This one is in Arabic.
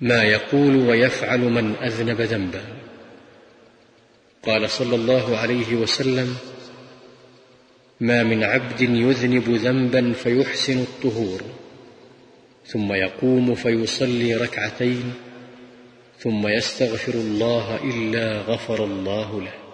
ما يقول ويفعل من أذنب ذنبا. قال صلى الله عليه وسلم ما من عبد يذنب ذنبا فيحسن الطهور ثم يقوم فيصلي ركعتين ثم يستغفر الله إلا غفر الله له.